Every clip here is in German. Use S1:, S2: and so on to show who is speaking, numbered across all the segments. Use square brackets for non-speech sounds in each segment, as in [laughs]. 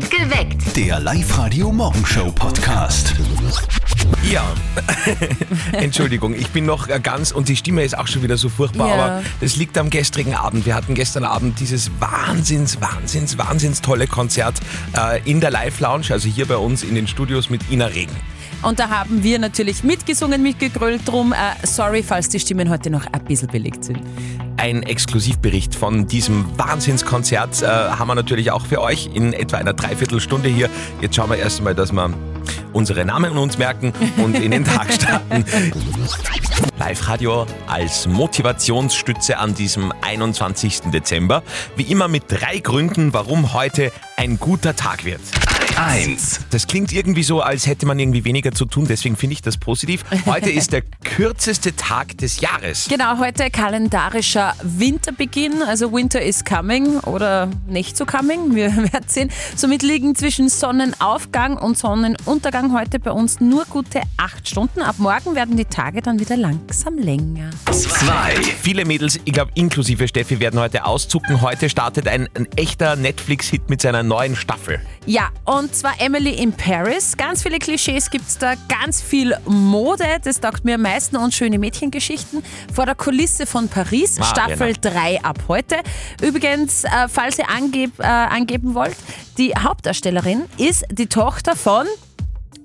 S1: Geweckt.
S2: Der Live-Radio-Morgenshow-Podcast.
S3: Ja, [laughs] Entschuldigung, ich bin noch ganz und die Stimme ist auch schon wieder so furchtbar,
S4: Ja.
S3: aber das liegt am gestrigen Abend. Wir hatten gestern Abend dieses wahnsinns, wahnsinns, wahnsinns tolle Konzert äh, in der Live-Lounge, also hier bei uns in den Studios mit Ina Regen.
S4: Und da haben wir natürlich mitgesungen, mitgegrölt drum. Äh, sorry, falls die Stimmen heute noch ein bisschen belegt sind.
S3: Ein Exklusivbericht von diesem Wahnsinnskonzert äh, haben wir natürlich auch für euch in etwa einer Dreiviertelstunde hier. Jetzt schauen wir erst einmal, dass wir unsere Namen uns merken und in den Tag starten. [laughs] Live-Radio als Motivationsstütze an diesem 21. Dezember. Wie immer mit drei Gründen, warum heute ein guter Tag wird.
S2: 1.
S3: Das klingt irgendwie so, als hätte man irgendwie weniger zu tun, deswegen finde ich das positiv. Heute [laughs] ist der kürzeste Tag des Jahres.
S4: Genau, heute kalendarischer Winterbeginn, also Winter is coming oder nicht so coming, wir [laughs] werden sehen. Somit liegen zwischen Sonnenaufgang und Sonnenuntergang heute bei uns nur gute acht Stunden. Ab morgen werden die Tage dann wieder langsam länger.
S2: 2.
S3: Viele Mädels, ich glaube inklusive Steffi, werden heute auszucken. Heute startet ein, ein echter Netflix-Hit mit seiner neuen Staffel.
S4: Ja, und zwar Emily in Paris. Ganz viele Klischees gibt's da, ganz viel Mode. Das taugt mir am meisten und schöne Mädchengeschichten. Vor der Kulisse von Paris,
S3: Ah,
S4: Staffel
S3: genau.
S4: 3 ab heute. Übrigens, äh, falls ihr angeb, äh, angeben wollt, die Hauptdarstellerin ist die Tochter von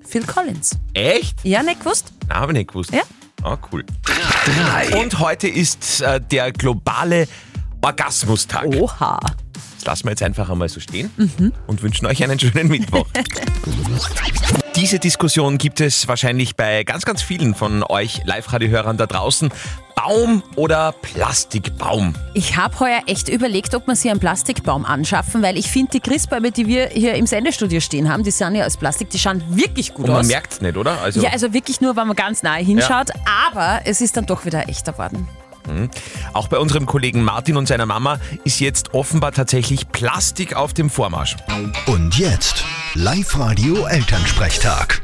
S4: Phil Collins.
S3: Echt?
S4: Ja, nicht gewusst?
S3: Na, habe ich nicht gewusst.
S4: Ja.
S3: Ah, cool.
S2: 3.
S3: Und heute ist äh, der globale Orgasmustag.
S4: Oha.
S3: Das lassen wir jetzt einfach einmal so stehen und wünschen euch einen schönen Mittwoch. [laughs] Diese Diskussion gibt es wahrscheinlich bei ganz, ganz vielen von euch Live-Radio-Hörern da draußen. Baum oder Plastikbaum?
S4: Ich habe heuer echt überlegt, ob wir sie einen Plastikbaum anschaffen, weil ich finde, die Christbäume, die wir hier im Sendestudio stehen haben, die sind ja aus Plastik, die schauen wirklich gut
S3: Und man
S4: aus.
S3: merkt es nicht, oder? Also,
S4: Ja, also wirklich nur, wenn man ganz nahe hinschaut. Aber es ist dann doch wieder echter worden.
S3: Auch bei unserem Kollegen Martin und seiner Mama ist jetzt offenbar tatsächlich Plastik auf dem Vormarsch.
S2: Und jetzt Live-Radio Elternsprechtag.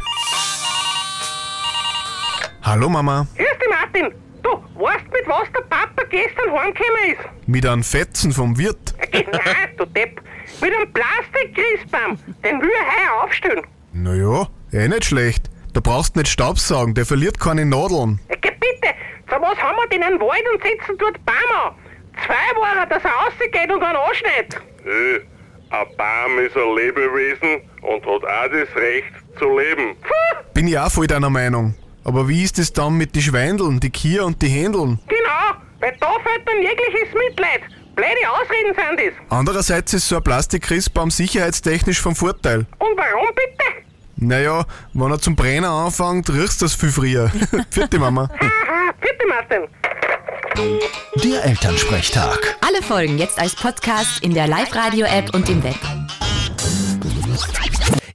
S5: Hallo Mama,
S6: Grüß dich, Martin. Du, weißt mit was der Papa gestern heimgekommen ist?
S5: mit einem Fetzen vom Wirt. [laughs]
S6: Nein, du Depp. Mit einem Plastik-Christbaum. Den will er heuer aufstellen.
S5: Naja, eh nicht schlecht. Da brauchst nicht Staubsaugen, der verliert keine Nadeln.
S6: Er geht, bitte. Für was haben wir den in den Wald und setzen dort Baum an? Zwei Wochen, dass er rausgeht und dann anschneidet.
S7: Äh, ein Baum ist ein Lebewesen und hat auch das Recht zu leben.
S5: Bin ich auch voll deiner Meinung. Aber wie ist es dann mit den Schweindeln, die Kier und die Händeln?
S6: Genau, weil da fällt dann jegliches Mitleid. Blöde Ausreden sind das.
S5: Andererseits ist so ein Plastik-Christbaum sicherheitstechnisch vom Vorteil.
S6: Und warum bitte?
S5: Naja, wenn er zum Brennen anfängt, riechst du das viel früher. [laughs] Vierte Mama.
S6: Aha, bitte, Martin.
S2: Der Elternsprechtag.
S1: Alle Folgen jetzt als Podcast in der Live-Radio-App und im Web.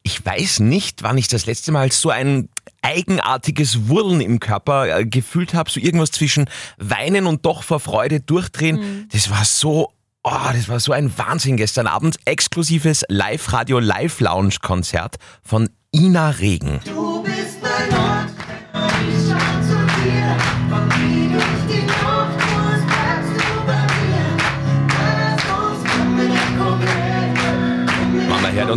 S3: Ich weiß nicht, wann ich das letzte Mal so ein eigenartiges Wurlen im Körper äh, gefühlt habe, so irgendwas zwischen Weinen und doch vor Freude durchdrehen. Das war so, oh, das war so ein Wahnsinn gestern Abend. Exklusives Live-Radio Live-Lounge-Konzert von Ina Regen.
S8: Du bist mein Ort, ich schau zu dir, von wie durch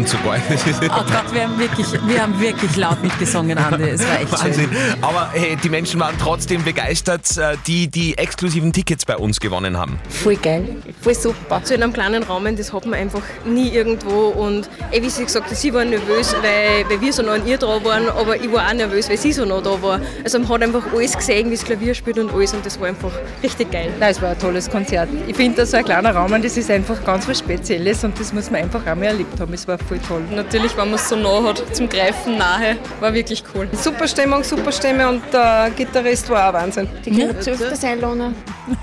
S3: sogar. Das ist
S4: Oh Gott, wir haben wirklich, wir haben wirklich laut mitgesungen, Andi. Es war echt
S3: Wahnsinn.
S4: schön.
S3: Aber hey, die Menschen waren trotzdem begeistert, äh, die die exklusiven Tickets bei uns gewonnen haben.
S9: Voll geil, voll super. So in einem kleinen Rahmen, das hat man einfach nie irgendwo. Und eh, wie sie gesagt hat, sie war nervös, weil, weil wir so nah an ihr dran waren, aber ich war auch nervös, weil sie so nah da war. Also man hat einfach alles gesehen, wie das Klavier spielt und alles und das war einfach richtig geil.
S10: Nein, es war ein tolles Konzert. Ich finde, dass so ein kleiner Raum, das ist einfach ganz was Spezielles und das muss man einfach einmal erlebt haben. Es war voll toll.
S9: Natürlich, wenn man es so nah hat, zum Greifen nahe, war wirklich cool.
S10: Super Stimmung, super Stimme und der Gitarrist war auch Wahnsinn.
S9: Die können öfters einladen.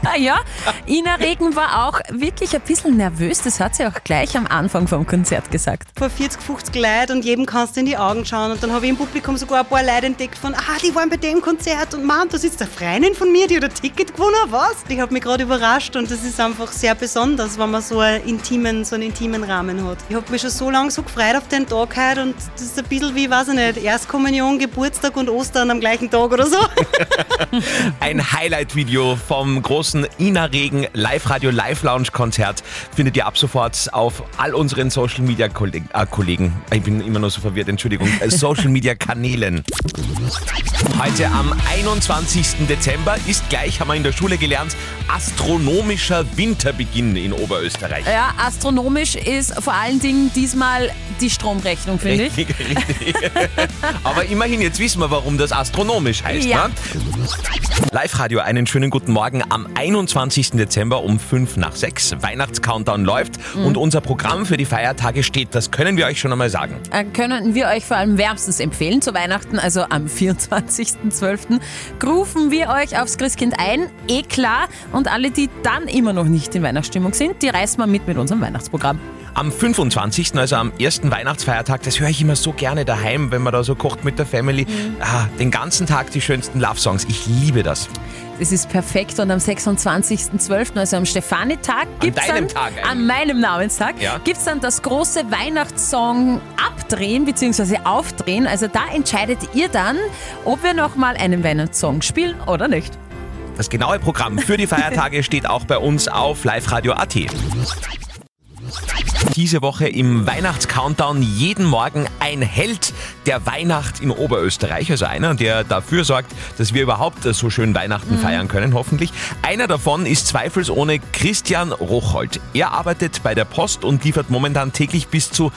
S4: Ah ja, Ina Regen war auch wirklich ein bisschen nervös. Das hat sie auch gleich am Anfang vom Konzert gesagt.
S11: vor 40, 50 Leuten und jedem kannst du in die Augen schauen. Und dann habe ich im Publikum sogar ein paar Leute entdeckt von, ah, die waren bei dem Konzert und Mann, da sitzt eine Freundin von mir, die hat ein Ticket gewonnen, was? Ich habe mich gerade überrascht und das ist einfach sehr besonders, wenn man so einen intimen, so einen intimen Rahmen hat. Ich habe mich schon so lange lang so gefreut auf den Tag heute und das ist ein bisschen wie, weiß ich nicht, Erstkommunion, Geburtstag und Ostern am gleichen Tag oder so. [laughs]
S3: Ein Highlight-Video vom großen Ina Regen Live-Radio Live-Lounge-Konzert findet ihr ab sofort auf all unseren Social-Media-Kollegen. Äh, Kollegen. Ich bin immer noch so verwirrt, Entschuldigung. [laughs] Social-Media-Kanälen. Heute am 21. Dezember ist gleich, haben wir in der Schule gelernt, astronomischer Winterbeginn in Oberösterreich.
S4: Ja, astronomisch ist vor allen Dingen diesmal die Stromrechnung, finde ich.
S3: Richtig, richtig. [laughs] Aber immerhin, jetzt wissen wir, warum das astronomisch heißt.
S4: Ja.
S3: Ne? Live-Radio, einen schönen guten Morgen am 21. Dezember um 5 nach 6. Weihnachts-Countdown läuft
S4: Mhm.
S3: und unser Programm für die Feiertage steht. Das können wir euch schon einmal sagen.
S4: Äh, können wir euch vor allem wärmstens empfehlen zu Weihnachten, also am 24.12. rufen wir euch aufs Christkind ein, eh klar. Und alle, die dann immer noch nicht in Weihnachtsstimmung sind, die reißen wir mit mit unserem Weihnachtsprogramm.
S3: Am 25., also am ersten Weihnachtsfeiertag, das höre ich immer so gerne daheim, wenn man da so kocht mit der Family.
S4: Mhm.
S3: Ah, den ganzen Tag die schönsten Love-Songs. Ich liebe das.
S4: Das ist perfekt und am 26.12., also am Stefanitag, gibt's
S3: deinem
S4: dann,
S3: Tag eigentlich.
S4: an meinem Namenstag,
S3: Ja.
S4: gibt's dann das große Weihnachtssong abdrehen bzw. aufdrehen. Also da entscheidet ihr dann, ob wir nochmal einen Weihnachtssong spielen oder nicht.
S3: Das genaue Programm für die [laughs] Feiertage steht auch bei uns auf liveradio.at. Diese Woche im Weihnachts-Countdown jeden Morgen ein Held der Weihnacht in Oberösterreich. Also einer, der dafür sorgt, dass wir überhaupt so schön Weihnachten feiern können, hoffentlich. Einer davon ist zweifelsohne Christian Rocholt. Er arbeitet bei der Post und liefert momentan täglich bis zu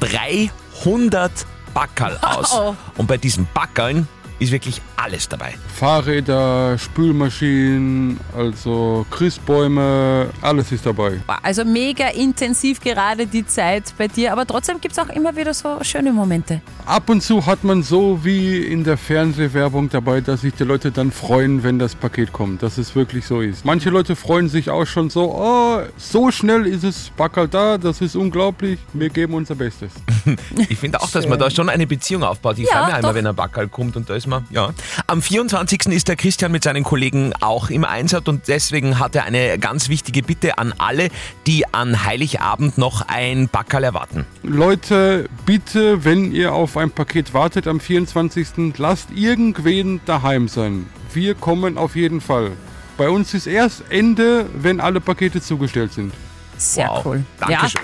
S3: 300 Backerl [laughs] aus.
S4: Oh.
S3: Und bei diesen Backerln ist wirklich alles dabei.
S12: Fahrräder, Spülmaschinen, also Christbäume, alles ist dabei.
S4: Also mega intensiv gerade die Zeit bei dir, aber trotzdem gibt es auch immer wieder so schöne Momente.
S12: Ab und zu hat man so wie in der Fernsehwerbung dabei, dass sich die Leute dann freuen, wenn das Paket kommt, dass es wirklich so ist. Manche Leute freuen sich auch schon so, oh, so schnell ist es Backerl da, das ist unglaublich, wir geben unser Bestes. [laughs]
S3: Ich finde auch, dass man da schon eine Beziehung aufbaut. Ich
S4: Ja,
S3: freue mich einmal, wenn ein Backerl kommt und da ist man, ja. Am 24. ist der Christian mit seinen Kollegen auch im Einsatz und deswegen hat er eine ganz wichtige Bitte an alle, die an Heiligabend noch ein Backerl erwarten.
S12: Leute, bitte, wenn ihr auf ein Paket wartet am 24., lasst irgendwen daheim sein. Wir kommen auf jeden Fall. Bei uns ist erst Ende, wenn alle Pakete zugestellt sind.
S4: Sehr
S3: Wow.
S4: cool.
S3: Dankeschön.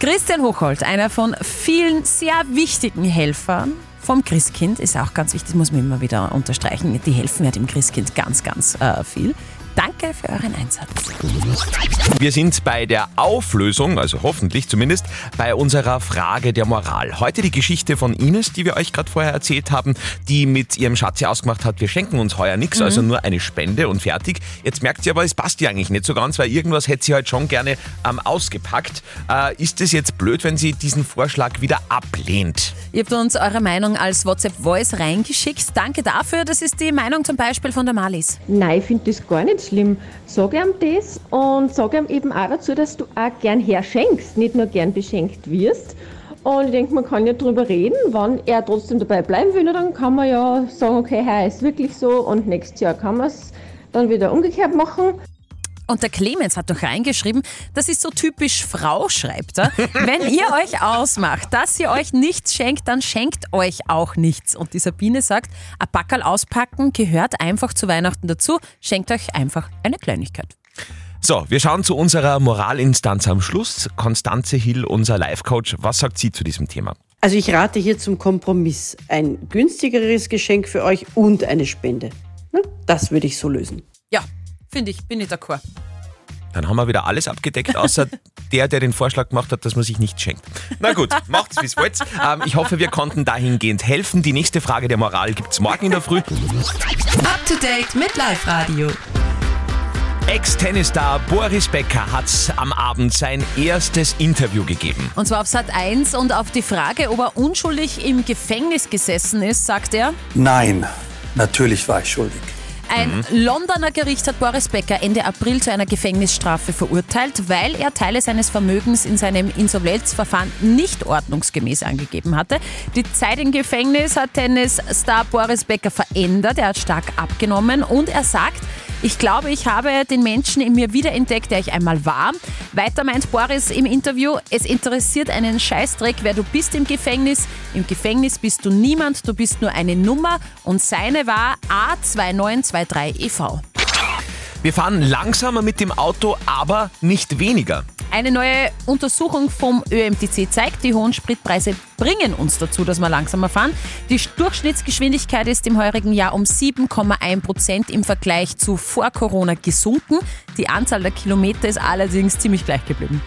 S4: Christian Hochholt, einer von vielen sehr wichtigen Helfern vom Christkind, ist auch ganz wichtig, muss man immer wieder unterstreichen. Die helfen ja dem Christkind ganz, ganz äh, viel. Danke für euren Einsatz.
S3: Wir sind bei der Auflösung, also hoffentlich zumindest, bei unserer Frage der Moral. Heute die Geschichte von Ines, die wir euch gerade vorher erzählt haben, die mit ihrem Schatz ja ausgemacht hat, wir schenken uns heuer nichts, also nur eine Spende und fertig. Jetzt merkt sie aber, es passt ihr eigentlich nicht so ganz, weil irgendwas hätte sie halt schon gerne ähm, ausgepackt. Äh, ist es jetzt blöd, wenn sie diesen Vorschlag wieder ablehnt?
S4: Ihr habt uns eure Meinung als WhatsApp-Voice reingeschickt. Danke dafür. Das ist die Meinung zum Beispiel von der Malis.
S13: Nein, ich finde das gar nicht schlimm. Sag ihm das und sag ihm eben auch dazu, dass du auch gern herschenkst, nicht nur gern beschenkt wirst. Und ich denke, man kann ja drüber reden, wann er trotzdem dabei bleiben will, dann kann man ja sagen, okay, heuer ist wirklich so und nächstes Jahr kann man es dann wieder umgekehrt machen.
S4: Und der Clemens hat doch reingeschrieben, das ist so typisch Frau, schreibt er. Wenn ihr [laughs] euch ausmacht, dass ihr euch nichts schenkt, dann schenkt euch auch nichts. Und die Sabine sagt, ein Backerl auspacken gehört einfach zu Weihnachten dazu. Schenkt euch einfach eine Kleinigkeit.
S3: So, wir schauen zu unserer Moralinstanz am Schluss. Konstanze Hill, unser Life-Coach, was sagt sie zu diesem Thema?
S14: Also ich rate hier zum Kompromiss. Ein günstigeres Geschenk für euch und eine Spende. Na, das würde ich so lösen.
S4: Ja, finde ich, bin ich d'accord.
S3: Dann haben wir wieder alles abgedeckt, außer [laughs] der, der den Vorschlag gemacht hat, dass man sich nicht schenkt. Na gut, macht's, wie's wollt. Ähm, ich hoffe, wir konnten dahingehend helfen. Die nächste Frage der Moral gibt's morgen in der Früh.
S1: Up to date mit Live Radio.
S3: Ex-Tennisstar Boris Becker hat am Abend sein erstes Interview gegeben.
S4: Und zwar auf Sat 1 und auf die Frage, ob er unschuldig im Gefängnis gesessen ist, sagt er,
S15: Nein, natürlich war ich schuldig.
S4: Ein Londoner Gericht hat Boris Becker Ende April zu einer Gefängnisstrafe verurteilt, weil er Teile seines Vermögens in seinem Insolvenzverfahren nicht ordnungsgemäß angegeben hatte. Die Zeit im Gefängnis hat Tennisstar Boris Becker verändert. Er hat stark abgenommen und er sagt, Ich glaube, ich habe den Menschen in mir wiederentdeckt, der ich einmal war. Weiter meint Boris im Interview, es interessiert einen Scheißdreck, wer du bist im Gefängnis. Im Gefängnis bist du niemand, du bist nur eine Nummer und seine war A2923EV.
S3: Wir fahren langsamer mit dem Auto, aber nicht weniger.
S4: Eine neue Untersuchung vom ÖMTC zeigt, die hohen Spritpreise bringen uns dazu, dass wir langsamer fahren. Die Durchschnittsgeschwindigkeit ist im heurigen Jahr um 7,1 Prozent im Vergleich zu vor Corona gesunken. Die Anzahl der Kilometer ist allerdings ziemlich gleich geblieben.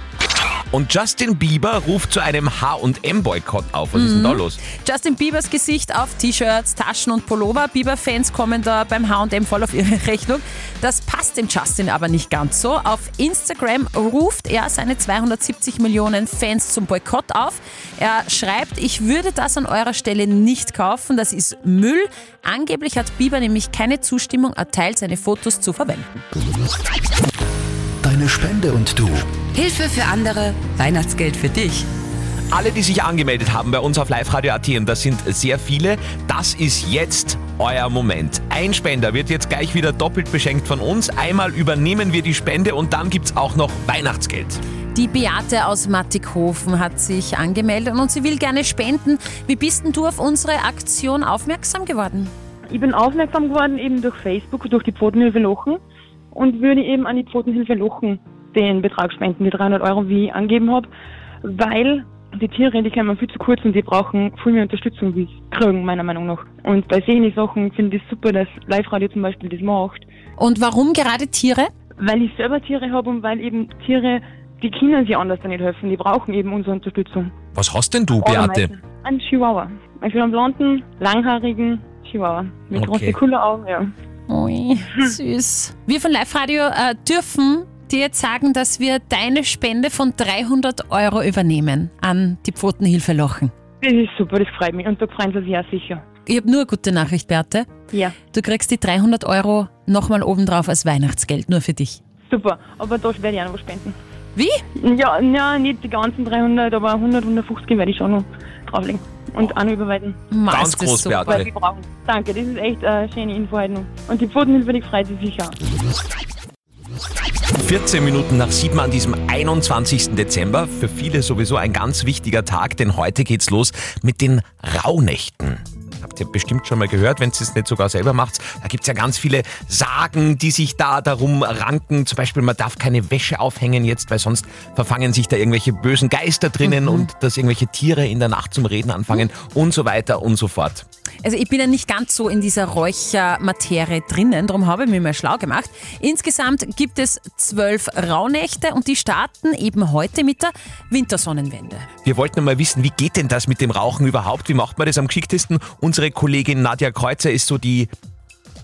S3: Und Justin Bieber ruft zu einem H&M-Boykott auf. Was ist denn da
S4: Mhm.
S3: los?
S4: Justin Biebers Gesicht auf T-Shirts, Taschen und Pullover. Bieber-Fans kommen da beim H&M voll auf ihre [laughs] Rechnung. Das passt dem Justin aber nicht ganz so. Auf Instagram ruft er seine 270 Millionen Fans zum Boykott auf. Er schreibt, ich würde das an eurer Stelle nicht kaufen, das ist Müll. Angeblich hat Bieber nämlich keine Zustimmung erteilt, seine Fotos zu verwenden.
S2: Deine Spende und du.
S1: Hilfe für andere, Weihnachtsgeld für dich.
S3: Alle, die sich angemeldet haben bei uns auf Live Radio AT, und das sind sehr viele, das ist jetzt euer Moment. Ein Spender wird jetzt gleich wieder doppelt beschenkt von uns. Einmal übernehmen wir die Spende und dann gibt's auch noch Weihnachtsgeld.
S4: Die Beate aus Mattighofen hat sich angemeldet und sie will gerne spenden. Wie bist denn du auf unsere Aktion aufmerksam geworden?
S16: Ich bin aufmerksam geworden eben durch Facebook, durch die Pfotenhilfe Lochen und würde eben an die Pfotenhilfe Lochen den Betrag spenden, die 300 Euro, wie ich angegeben habe, weil die Tiere, die kommen viel zu kurz und die brauchen viel mehr Unterstützung, wie sie kriegen, meiner Meinung nach. Und bei solchen Sachen finde ich es super, dass Live-Radio zum Beispiel das macht.
S4: Und warum gerade Tiere?
S16: Weil ich selber Tiere habe und weil eben Tiere, die können sich anders nicht helfen, die brauchen eben unsere Unterstützung.
S3: Was hast denn du, Beate?
S16: Ein Chihuahua. Ich will einen blonden, langhaarigen Chihuahua. Mit
S3: Okay.
S16: großen, coolen Augen, ja.
S4: Ui, süß. Wir von Live Radio äh, dürfen dir jetzt sagen, dass wir deine Spende von 300 Euro übernehmen an die Pfotenhilfe Lochen.
S16: Das ist super, das freut mich. Und da freuen sie sich auch sicher.
S4: Ich habe nur eine gute Nachricht, Beate.
S16: Ja.
S4: Du kriegst die 300 Euro nochmal obendrauf als Weihnachtsgeld, nur für dich.
S16: Super, aber da werde ich auch noch was spenden.
S4: Wie?
S16: Ja, ja, nicht die ganzen 300, aber 100, 150 werde ich schon noch drauflegen. Und auch überweisen.
S3: Ganz groß.
S16: Weil die brauchen. Danke, das ist echt eine schöne Info heute noch. Und die Pfotenhilfe, die freut sich sicher. auch.
S3: 14 Minuten nach 7 an diesem 21. Dezember. Für viele sowieso ein ganz wichtiger Tag, denn heute geht's los mit den Rauhnächten. Habt ihr bestimmt schon mal gehört, wenn ihr es nicht sogar selber macht. Da gibt's ja ganz viele Sagen, die sich da darum ranken. Zum Beispiel, man darf keine Wäsche aufhängen jetzt, weil sonst verfangen sich da irgendwelche bösen Geister drinnen und dass irgendwelche Tiere in der Nacht zum Reden anfangen und so weiter und so fort.
S4: Also ich bin ja nicht ganz so in dieser Räuchermaterie drinnen, darum habe ich mich mal schlau gemacht. Insgesamt gibt es zwölf Rauhnächte und die starten eben heute mit der Wintersonnenwende.
S3: Wir wollten mal wissen, wie geht denn das mit dem Rauchen überhaupt? Wie macht man das am geschicktesten? Unsere Kollegin Nadja Kreuzer ist so die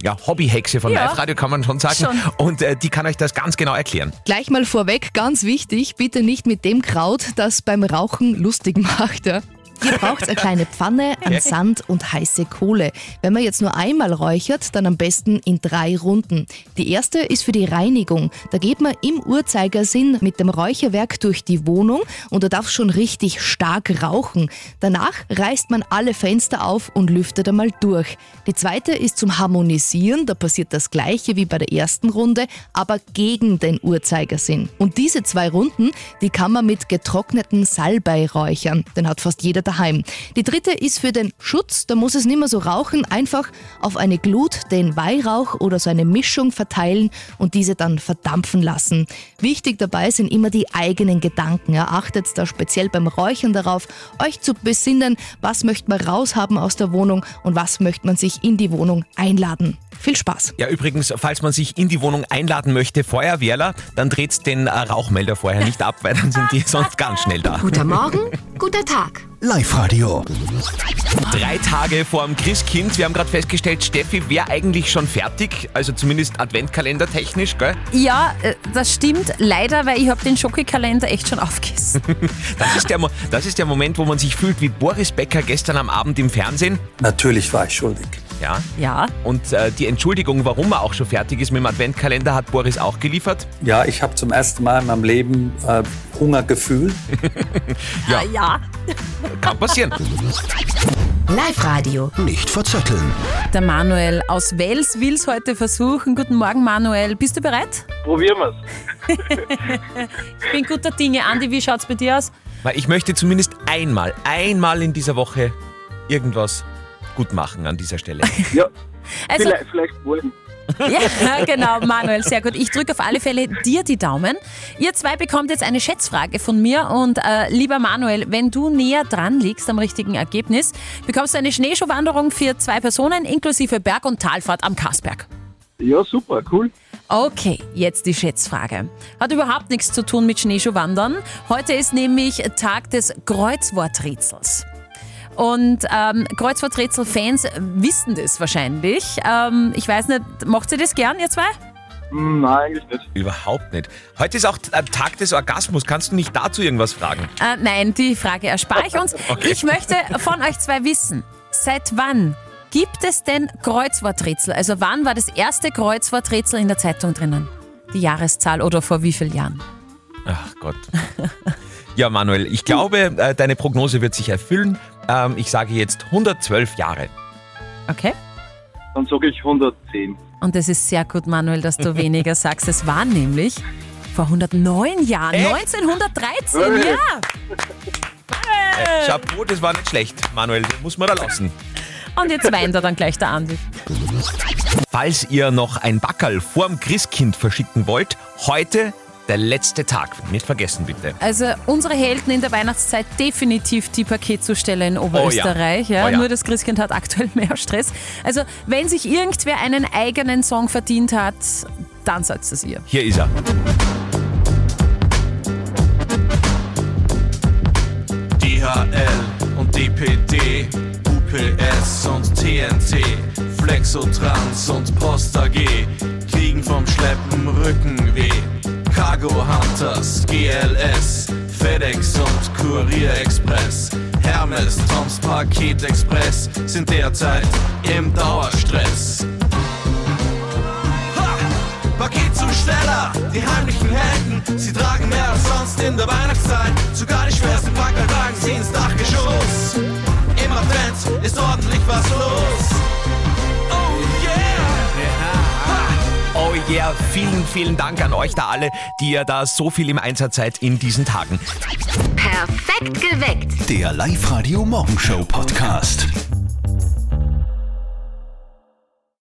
S3: ja, Hobbyhexe von
S17: Ja.
S3: Live Radio, kann man schon sagen.
S17: Schon.
S3: Und äh, die kann euch das ganz genau erklären.
S17: Gleich mal vorweg, ganz wichtig, bitte nicht mit dem Kraut, das beim Rauchen lustig [laughs] macht. Ja? Ihr braucht eine kleine Pfanne, einen Sand und heiße Kohle. Wenn man jetzt nur einmal räuchert, dann am besten in drei Runden. Die erste ist für die Reinigung. Da geht man im Uhrzeigersinn mit dem Räucherwerk durch die Wohnung und da darf schon richtig stark rauchen. Danach reißt man alle Fenster auf und lüftet einmal durch. Die zweite ist zum Harmonisieren. Da passiert das gleiche wie bei der ersten Runde, aber gegen den Uhrzeigersinn. Und diese zwei Runden, die kann man mit getrockneten Salbei räuchern. Den hat fast jeder daheim. Die dritte ist für den Schutz. Da muss es nicht mehr so rauchen. Einfach auf eine Glut den Weihrauch oder so eine Mischung verteilen und diese dann verdampfen lassen. Wichtig dabei sind immer die eigenen Gedanken. Ja, achtet da speziell beim Räuchern darauf, euch zu besinnen, was möchte man raushaben aus der Wohnung und was möchte man sich in die Wohnung einladen. Viel Spaß!
S3: Ja, übrigens, falls man sich in die Wohnung einladen möchte, Feuerwehrler, dann dreht den äh, Rauchmelder vorher nicht ab, weil dann sind die [laughs] sonst ganz schnell da.
S1: Guter Morgen, guter Tag.
S2: Live-Radio.
S3: Drei Tage vor dem Christkind. Wir haben gerade festgestellt, Steffi wäre eigentlich schon fertig, also zumindest Adventkalender technisch, gell?
S4: Ja, äh, das stimmt leider, weil ich habe den Schokikalender echt schon aufgegessen. [laughs]
S3: Das ist, der, Mo- das ist der Moment, wo man sich fühlt wie Boris Becker gestern am Abend im Fernsehen.
S15: Natürlich war ich schuldig.
S3: Ja.
S4: Ja.
S3: Und äh, die Entschuldigung, warum er auch schon fertig ist mit dem Adventkalender, hat Boris auch geliefert.
S15: Ja, ich habe zum ersten Mal in meinem Leben äh, Hunger gefühlt. [laughs]
S3: Ja.
S4: ja.
S3: Kann passieren.
S1: Live-Radio.
S2: Nicht verzetteln.
S4: Der Manuel aus Wels will es heute versuchen. Guten Morgen, Manuel. Bist du bereit?
S18: Probieren wir's.
S4: Ich bin guter Dinge. Andi, wie schaut's bei dir aus?
S3: Weil ich möchte zumindest einmal, einmal in dieser Woche irgendwas gut machen an dieser Stelle. [laughs]
S18: Ja,
S4: Also-
S18: vielleicht, vielleicht morgen. [laughs]
S4: Ja, genau, Manuel, sehr gut. Ich drücke auf alle Fälle dir die Daumen. Ihr zwei bekommt jetzt eine Schätzfrage von mir und äh, lieber Manuel, wenn du näher dran liegst am richtigen Ergebnis, bekommst du eine Schneeschuhwanderung für zwei Personen inklusive Berg- und Talfahrt am Karsberg.
S18: Ja, super, cool.
S4: Okay, jetzt die Schätzfrage. Hat überhaupt nichts zu tun mit Schneeschuhwandern. Heute ist nämlich Tag des Kreuzworträtsels. Und ähm, Kreuzworträtsel-Fans wissen das wahrscheinlich. Ähm, ich weiß nicht, macht ihr das gern, ihr zwei?
S18: Hm, Nein, eigentlich nicht.
S3: Überhaupt nicht. Heute ist auch ein Tag des Orgasmus. Kannst du nicht dazu irgendwas fragen?
S4: Äh, nein, die Frage erspare ich uns. [laughs]
S3: Okay.
S4: Ich möchte von euch zwei wissen, seit wann gibt es denn Kreuzworträtsel? Also wann war das erste Kreuzworträtsel in der Zeitung drinnen? Die Jahreszahl oder vor wie vielen Jahren?
S3: Ach Gott. Ja, Manuel, ich glaube, äh, deine Prognose wird sich erfüllen. Ähm, ich sage jetzt 112 Jahre.
S4: Okay.
S18: Dann sage ich 110.
S4: Und es ist sehr gut, Manuel, dass du weniger [laughs] sagst. Es war nämlich vor 109 Jahren, 1913,
S3: Hey.
S4: ja.
S3: Äh, Chapeau, das war nicht schlecht, Manuel. Das muss man da lassen.
S4: Und jetzt weint er dann gleich der Andi.
S3: Falls ihr noch ein Backerl vorm Christkind verschicken wollt, heute der letzte Tag. Nicht vergessen, bitte.
S4: Also unsere Helden in der Weihnachtszeit definitiv die Paketzusteller in Oberösterreich.
S3: Oh ja.
S4: ja.
S3: Oh ja.
S4: Nur das Christkind hat aktuell mehr Stress. Also wenn sich irgendwer einen eigenen Song verdient hat, dann seid es ihr.
S3: Hier ist er.
S19: DHL und DPD, UPS und TNT, Flexotrans und Post AG kriegen vom Schleppen Rückenweh. Cargo Hunters, GLS, FedEx und Kurier Express, Hermes, Toms Paket Express sind derzeit im Dauerstress. Paketzusteller, die heimlichen Helden, sie tragen mehr als sonst in der Weihnachtszeit. Sogar die schwersten Packelwagen sie ins Dachgeschoss. Im Advent ist ordentlich was los. Yeah!
S3: Oh yeah, vielen, vielen Dank an euch da alle, die ihr da so viel im Einsatz seid in diesen Tagen.
S1: Perfekt geweckt.
S2: Der Live-Radio Morgenshow Podcast.